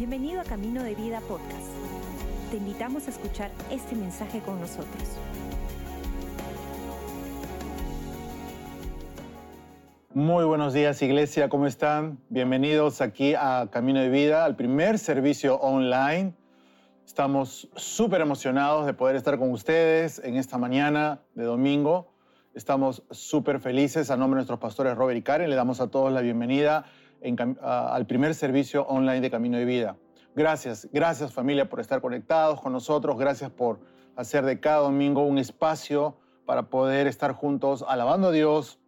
Bienvenido a Camino de Vida Podcast. Te invitamos a escuchar este mensaje con nosotros. Muy buenos días Iglesia, ¿cómo están? Bienvenidos aquí a Camino de Vida, al primer servicio online. Estamos súper emocionados de poder estar con ustedes en esta mañana de domingo. Estamos súper felices. A nombre de nuestros pastores Robert y Karen, le damos a todos la bienvenida al primer servicio online de Camino de Vida. Gracias, gracias familia por estar conectados con nosotros. Gracias por hacer de cada domingo un espacio para poder estar juntos alabando a Dios,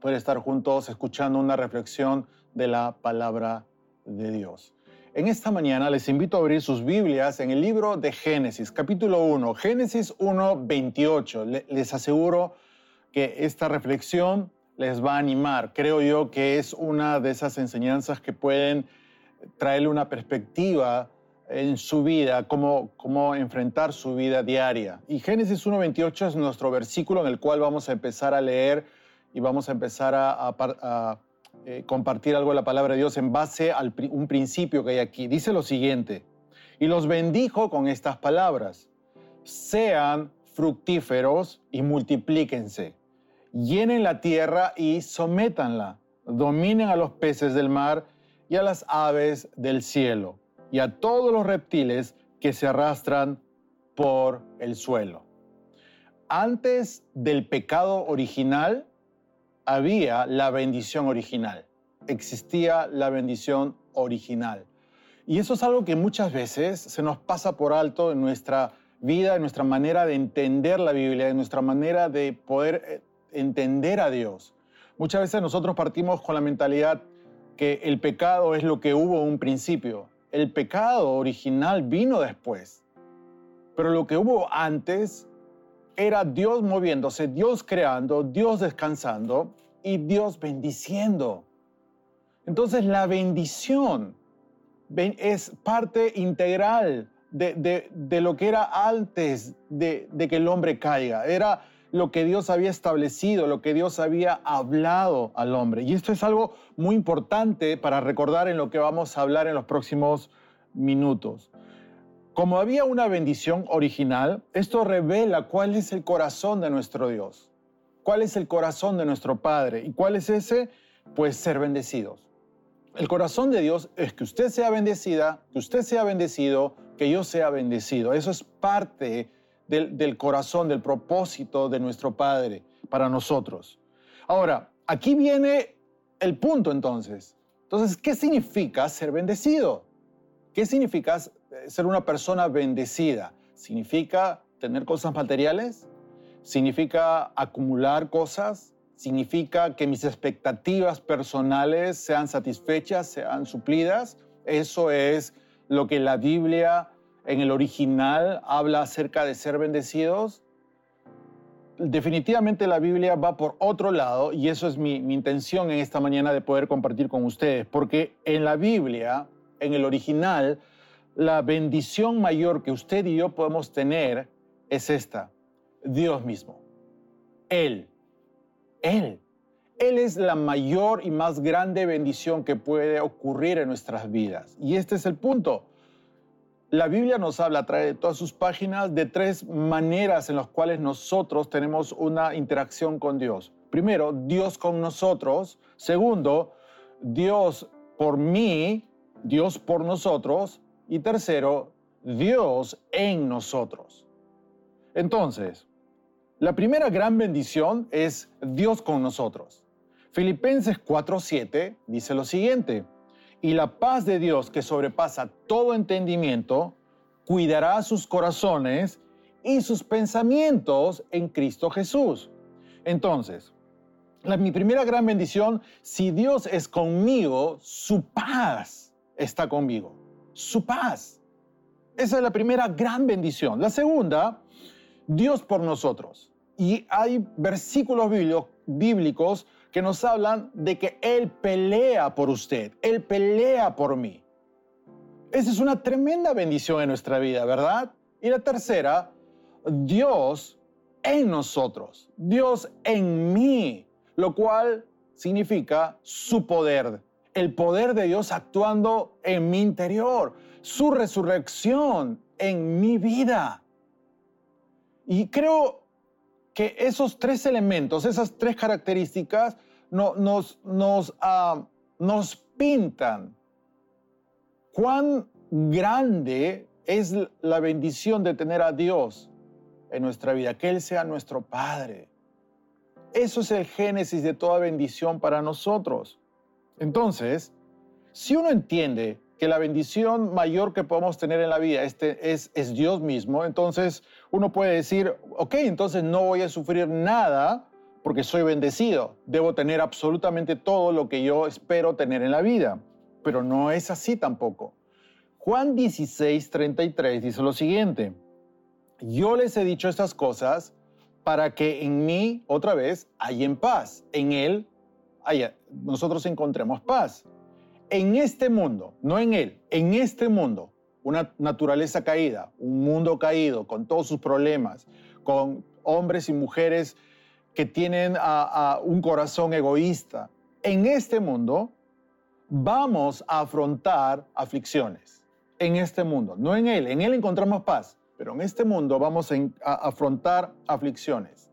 poder estar juntos escuchando una reflexión de la palabra de Dios. En esta mañana les invito a abrir sus Biblias en el libro de Génesis, capítulo 1, Génesis 1, 28. Les aseguro que esta reflexión les va a animar. Creo yo que es una de esas enseñanzas que pueden traerle una perspectiva en su vida, cómo, cómo enfrentar su vida diaria. Y Génesis 1.28 es nuestro versículo en el cual vamos a empezar a leer y vamos a empezar a, eh, compartir algo de la palabra de Dios en base a un principio que hay aquí. Dice lo siguiente, y los bendijo con estas palabras, sean fructíferos y multiplíquense llenen la tierra y sométanla, dominen a los peces del mar y a las aves del cielo y a todos los reptiles que se arrastran por el suelo. Antes del pecado original había la bendición original, existía la bendición original. Y eso es algo que muchas veces se nos pasa por alto en nuestra vida, en nuestra manera de entender la Biblia, en nuestra manera de poder eh, entender a Dios. Muchas veces nosotros partimos con la mentalidad que el pecado es lo que hubo un principio. El pecado original vino después. Pero lo que hubo antes era Dios moviéndose, Dios creando, Dios descansando y Dios bendiciendo. Entonces la bendición es parte integral de, lo que era antes de, de que el hombre caiga. Era lo que Dios había establecido, lo que Dios había hablado al hombre. Y esto es algo muy importante para recordar en lo que vamos a hablar en los próximos minutos. Como había una bendición original, esto revela cuál es el corazón de nuestro Dios, cuál es el corazón de nuestro Padre. ¿Y cuál es ese? Pues ser bendecidos. El corazón de Dios es que usted sea bendecida, que usted sea bendecido, que yo sea bendecido. Eso es parte del, corazón, del propósito de nuestro Padre para nosotros. Ahora, aquí viene el punto entonces. Entonces, ¿qué significa ser bendecido? ¿Qué significa ser una persona bendecida? ¿Significa tener cosas materiales? ¿Significa acumular cosas? ¿Significa que mis expectativas personales sean satisfechas, sean suplidas? Eso es lo que la Biblia en el original habla acerca de ser bendecidos, definitivamente la Biblia va por otro lado y eso es mi, intención en esta mañana de poder compartir con ustedes, porque en la Biblia, en el original, la bendición mayor que usted y yo podemos tener es esta, Dios mismo, Él, Él. Él es la mayor y más grande bendición que puede ocurrir en nuestras vidas. Y este es el punto. La Biblia nos habla a través de todas sus páginas de tres maneras en las cuales nosotros tenemos una interacción con Dios. Primero, Dios con nosotros. Segundo, Dios por mí, Dios por nosotros. Y tercero, Dios en nosotros. Entonces, la primera gran bendición es Dios con nosotros. Filipenses 4:7 dice lo siguiente. Y la paz de Dios que sobrepasa todo entendimiento, cuidará sus corazones y sus pensamientos en Cristo Jesús. Entonces, mi primera gran bendición, si Dios es conmigo, su paz está conmigo. Su paz. Esa es la primera gran bendición. La segunda, Dios por nosotros. Y hay versículos bíblicos que nos hablan de que Él pelea por usted, Él pelea por mí. Esa es una tremenda bendición en nuestra vida, ¿verdad? Y la tercera, Dios en nosotros, Dios en mí, lo cual significa su poder. el poder de Dios actuando en mi interior, su resurrección en mi vida. Y creo que esos tres elementos, esas tres características, nos, nos, ah, nos pintan cuán grande es la bendición de tener a Dios en nuestra vida, que Él sea nuestro Padre. Eso es el génesis de toda bendición para nosotros. Entonces, si uno entiende que la bendición mayor que podemos tener en la vida este es, es Dios mismo, entonces uno puede decir, ok, entonces no voy a sufrir nada porque soy bendecido. Debo tener absolutamente todo lo que yo espero tener en la vida. Pero no es así tampoco. Juan 16, 33 dice lo siguiente, yo les he dicho estas cosas para que en mí, otra vez, hay paz. En Él, haya, nosotros encontremos paz. En este mundo, no en Él, en este mundo, una naturaleza caída, un mundo caído, con todos sus problemas, con hombres y mujeres que tienen a, un corazón egoísta. En este mundo vamos a afrontar aflicciones. En este mundo, no en Él. En Él encontramos paz, pero en este mundo vamos a afrontar aflicciones.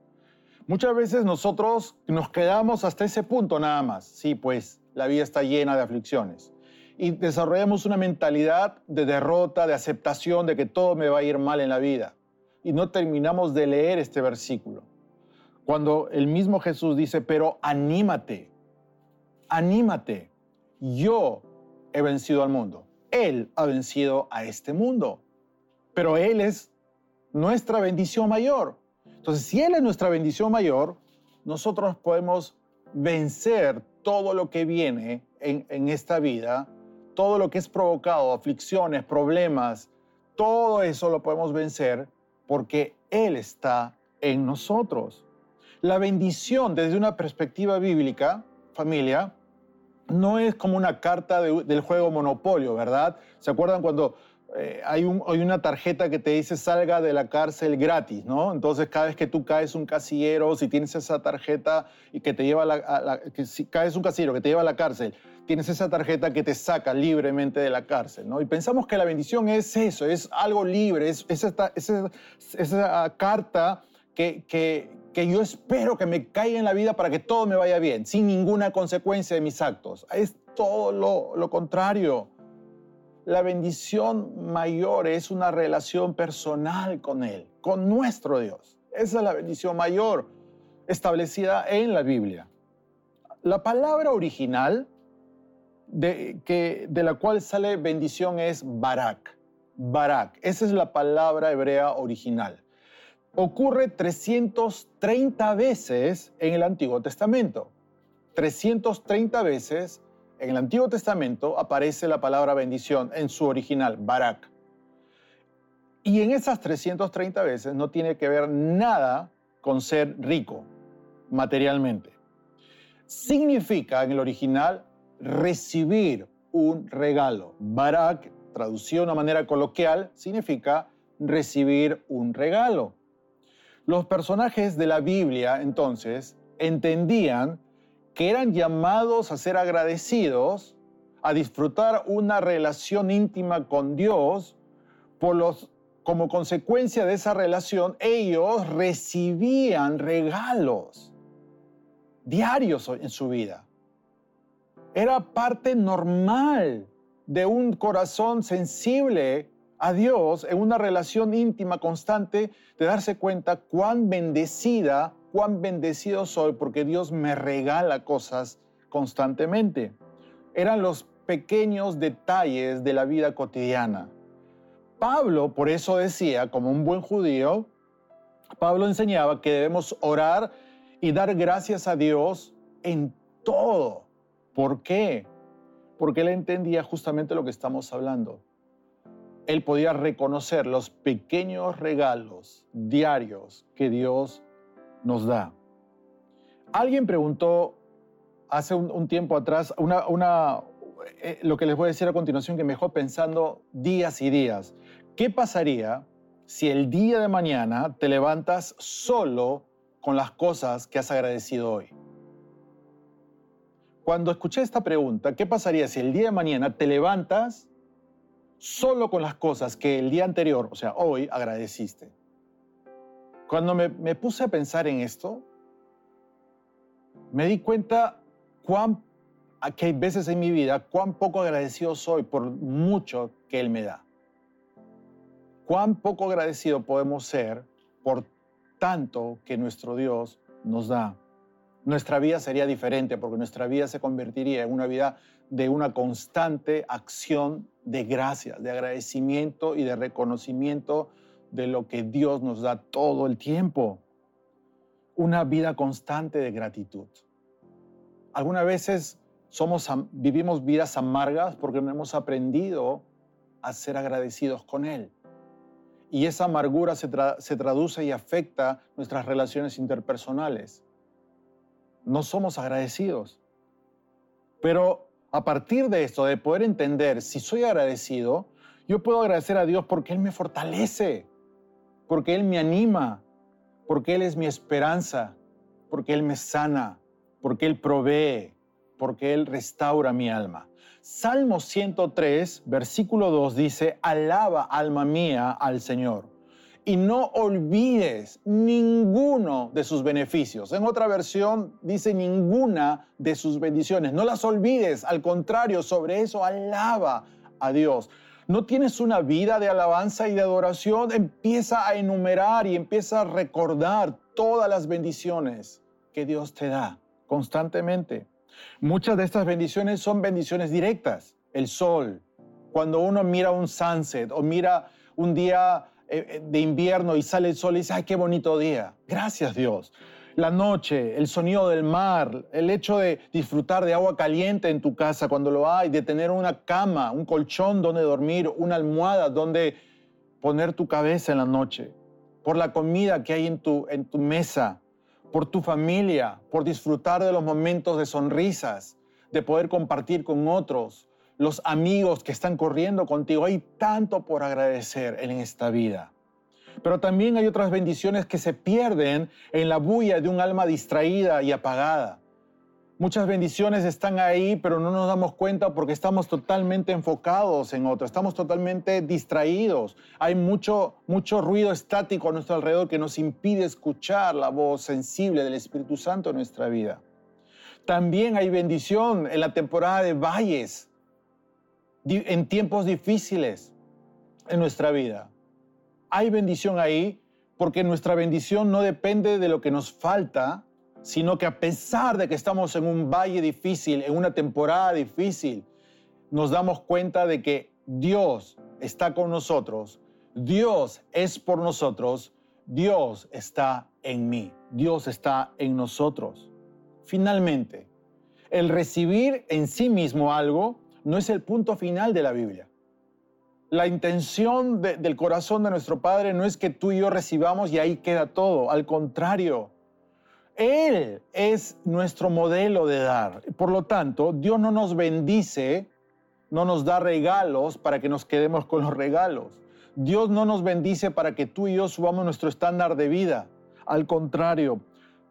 Muchas veces nosotros nos quedamos hasta ese punto nada más. Sí, pues la vida está llena de aflicciones. Y desarrollamos una mentalidad de derrota, de aceptación de que todo me va a ir mal en la vida. Y no terminamos de leer este versículo. Cuando el mismo Jesús dice, pero anímate, anímate, yo he vencido al mundo, Él ha vencido a este mundo, pero Él es nuestra bendición mayor. Entonces, si Él es nuestra bendición mayor, nosotros podemos vencer todo lo que viene en, en esta vida, todo lo que es provocado, aflicciones, problemas, todo eso lo podemos vencer porque Él está en nosotros. La bendición desde una perspectiva bíblica, familia, no es como una carta del juego Monopolio, ¿verdad? ¿Se acuerdan cuando eh, hay, una tarjeta que te dice salga de la cárcel gratis, ¿no? Entonces cada vez que tú caes un casillero, si tienes esa tarjeta y que te lleva a la, que si caes un casillero que te lleva a la cárcel, tienes esa tarjeta que te saca libremente de la cárcel, ¿no? Y pensamos que la bendición es eso, es algo libre, es, esa, carta que, que, que yo espero que me caiga en la vida para que todo me vaya bien, sin ninguna consecuencia de mis actos. Es todo lo contrario. La bendición mayor es una relación personal con Él, con nuestro Dios. Esa es la bendición mayor establecida en la Biblia. La palabra original de, que, de la cual sale bendición es barak. Barak, esa es la palabra hebrea original ocurre 330 veces en el Antiguo Testamento. 330 veces en el Antiguo Testamento aparece la palabra bendición en su original, Barak. Y en esas 330 veces no tiene que ver nada con ser rico materialmente. Significa en el original recibir un regalo. Barak, traducido de una manera coloquial, significa recibir un regalo. Los personajes de la Biblia entonces entendían que eran llamados a ser agradecidos, a disfrutar una relación íntima con Dios, por los, como consecuencia de esa relación ellos recibían regalos diarios en su vida. Era parte normal de un corazón sensible a Dios en una relación íntima constante de darse cuenta cuán bendecida, cuán bendecido soy porque Dios me regala cosas constantemente. Eran los pequeños detalles de la vida cotidiana. Pablo, por eso decía, como un buen judío, Pablo enseñaba que debemos orar y dar gracias a Dios en todo. ¿Por qué? Porque él entendía justamente lo que estamos hablando él podía reconocer los pequeños regalos diarios que Dios nos da. Alguien preguntó hace un, tiempo atrás una, eh, lo que les voy a decir a continuación que me dejó pensando días y días. ¿Qué pasaría si el día de mañana te levantas solo con las cosas que has agradecido hoy? cuando escuché esta pregunta, ¿qué pasaría si el día de mañana te levantas solo con las cosas que el día anterior, o sea, hoy, agradeciste? Cuando me, puse a pensar en esto, me di cuenta cuán, que hay veces en mi vida, cuán poco agradecido soy por mucho que Él me da. Cuán poco agradecido podemos ser por tanto que nuestro Dios nos da. Nuestra vida sería diferente porque nuestra vida se convertiría en una vida de una constante acción de gracia, de agradecimiento y de reconocimiento de lo que Dios nos da todo el tiempo. Una vida constante de gratitud. Algunas veces somos, vivimos vidas amargas porque no hemos aprendido a ser agradecidos con Él. Y esa amargura se, se traduce y afecta nuestras relaciones interpersonales. No somos agradecidos. Pero a partir de esto, de poder entender si soy agradecido, yo puedo agradecer a Dios porque Él me fortalece, porque Él me anima, porque Él es mi esperanza, porque Él me sana, porque Él provee, porque Él restaura mi alma. Salmo 103, versículo 2 dice, alaba alma mía al Señor y no olvides ninguno de sus beneficios. En otra versión dice ninguna de sus bendiciones. No las olvides, al contrario, sobre eso alaba a Dios. No tienes una vida de alabanza y de adoración, empieza a enumerar y empieza a recordar todas las bendiciones que Dios te da constantemente. Muchas de estas bendiciones son bendiciones directas. El sol, cuando uno mira un sunset o mira un día eh, eh, de invierno y sale el sol y dice, ay, qué bonito día. Gracias Dios. La noche, el sonido del mar, el hecho de disfrutar de agua caliente en tu casa cuando lo hay, de tener una cama, un colchón donde dormir, una almohada donde poner tu cabeza en la noche, por la comida que hay en tu, en tu mesa, por tu familia, por disfrutar de los momentos de sonrisas, de poder compartir con otros, los amigos que están corriendo contigo. Hay tanto por agradecer en esta vida. Pero también hay otras bendiciones que se pierden en la bulla de un alma distraída y apagada. Muchas bendiciones están ahí, pero no nos damos cuenta porque estamos totalmente enfocados en otro, estamos totalmente distraídos. Hay mucho, mucho ruido estático a nuestro alrededor que nos impide escuchar la voz sensible del Espíritu Santo en nuestra vida. También hay bendición en la temporada de valles, en tiempos difíciles en nuestra vida. Hay bendición ahí porque nuestra bendición no depende de lo que nos falta, sino que a pesar de que estamos en un valle difícil, en una temporada difícil, nos damos cuenta de que Dios está con nosotros, Dios es por nosotros, Dios está en mí, Dios está en nosotros. Finalmente, el recibir en sí mismo algo no es el punto final de la Biblia. La intención del corazón de nuestro Padre no es que tú y yo recibamos y ahí queda todo, al contrario, él es nuestro modelo de dar. Por lo tanto, Dios no nos bendice, no nos da regalos para que nos quedemos con los regalos. Dios no nos bendice para que tú y yo subamos nuestro estándar de vida. Al contrario,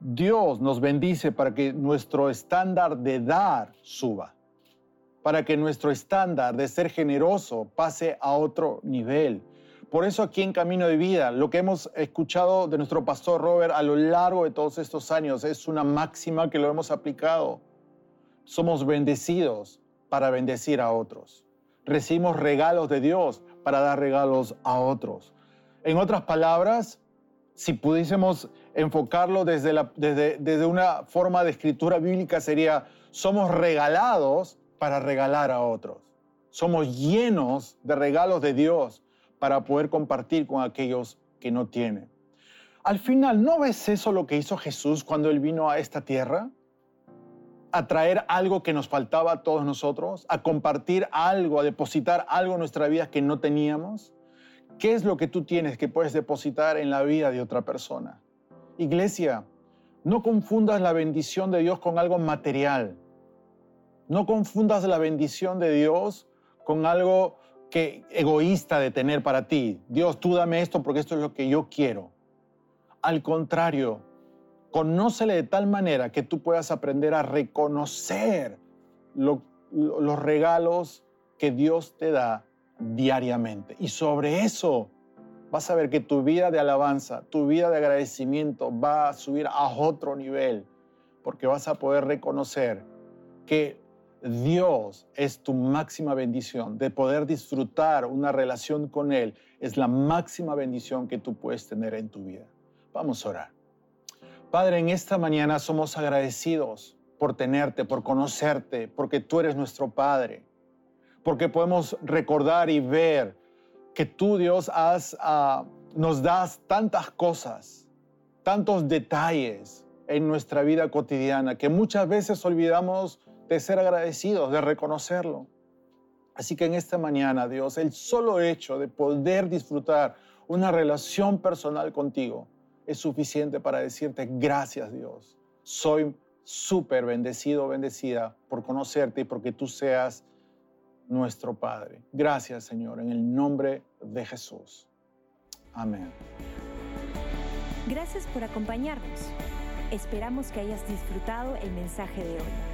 Dios nos bendice para que nuestro estándar de dar suba, para que nuestro estándar de ser generoso pase a otro nivel. Por eso aquí en Camino de Vida, lo que hemos escuchado de nuestro pastor Robert a lo largo de todos estos años es una máxima que lo hemos aplicado. Somos bendecidos para bendecir a otros. Recibimos regalos de Dios para dar regalos a otros. En otras palabras, si pudiésemos enfocarlo desde, desde, desde una forma de escritura bíblica, sería, somos regalados para regalar a otros. Somos llenos de regalos de Dios para poder compartir con aquellos que no tienen. Al final, ¿no ves eso lo que hizo Jesús cuando Él vino a esta tierra? A traer algo que nos faltaba a todos nosotros, a compartir algo, a depositar algo en nuestra vida que no teníamos. ¿Qué es lo que tú tienes que puedes depositar en la vida de otra persona? Iglesia, no confundas la bendición de Dios con algo material. No confundas la bendición de Dios con algo que egoísta de tener para ti. Dios, tú dame esto porque esto es lo que yo quiero. Al contrario, conócele de tal manera que tú puedas aprender a reconocer los regalos que Dios te da diariamente. Y sobre eso vas a ver que tu vida de alabanza, tu vida de agradecimiento va a subir a otro nivel, porque vas a poder reconocer que Dios es tu máxima bendición, de poder disfrutar una relación con Él, es la máxima bendición que tú puedes tener en tu vida. Vamos a orar. Padre, en esta mañana somos agradecidos por tenerte, por conocerte, porque tú eres nuestro Padre, porque podemos recordar y ver que tú, Dios, ah, nos das tantas cosas, tantos detalles en nuestra vida cotidiana, que muchas veces olvidamos de ser agradecidos, de reconocerlo. Así que en esta mañana, Dios, el solo hecho de poder disfrutar una relación personal contigo es suficiente para decirte gracias, Dios. Soy súper bendecido, bendecida por conocerte y porque tú seas nuestro Padre. Gracias, Señor, en el nombre de Jesús. Amén. Gracias por acompañarnos. Esperamos que hayas disfrutado el mensaje de hoy.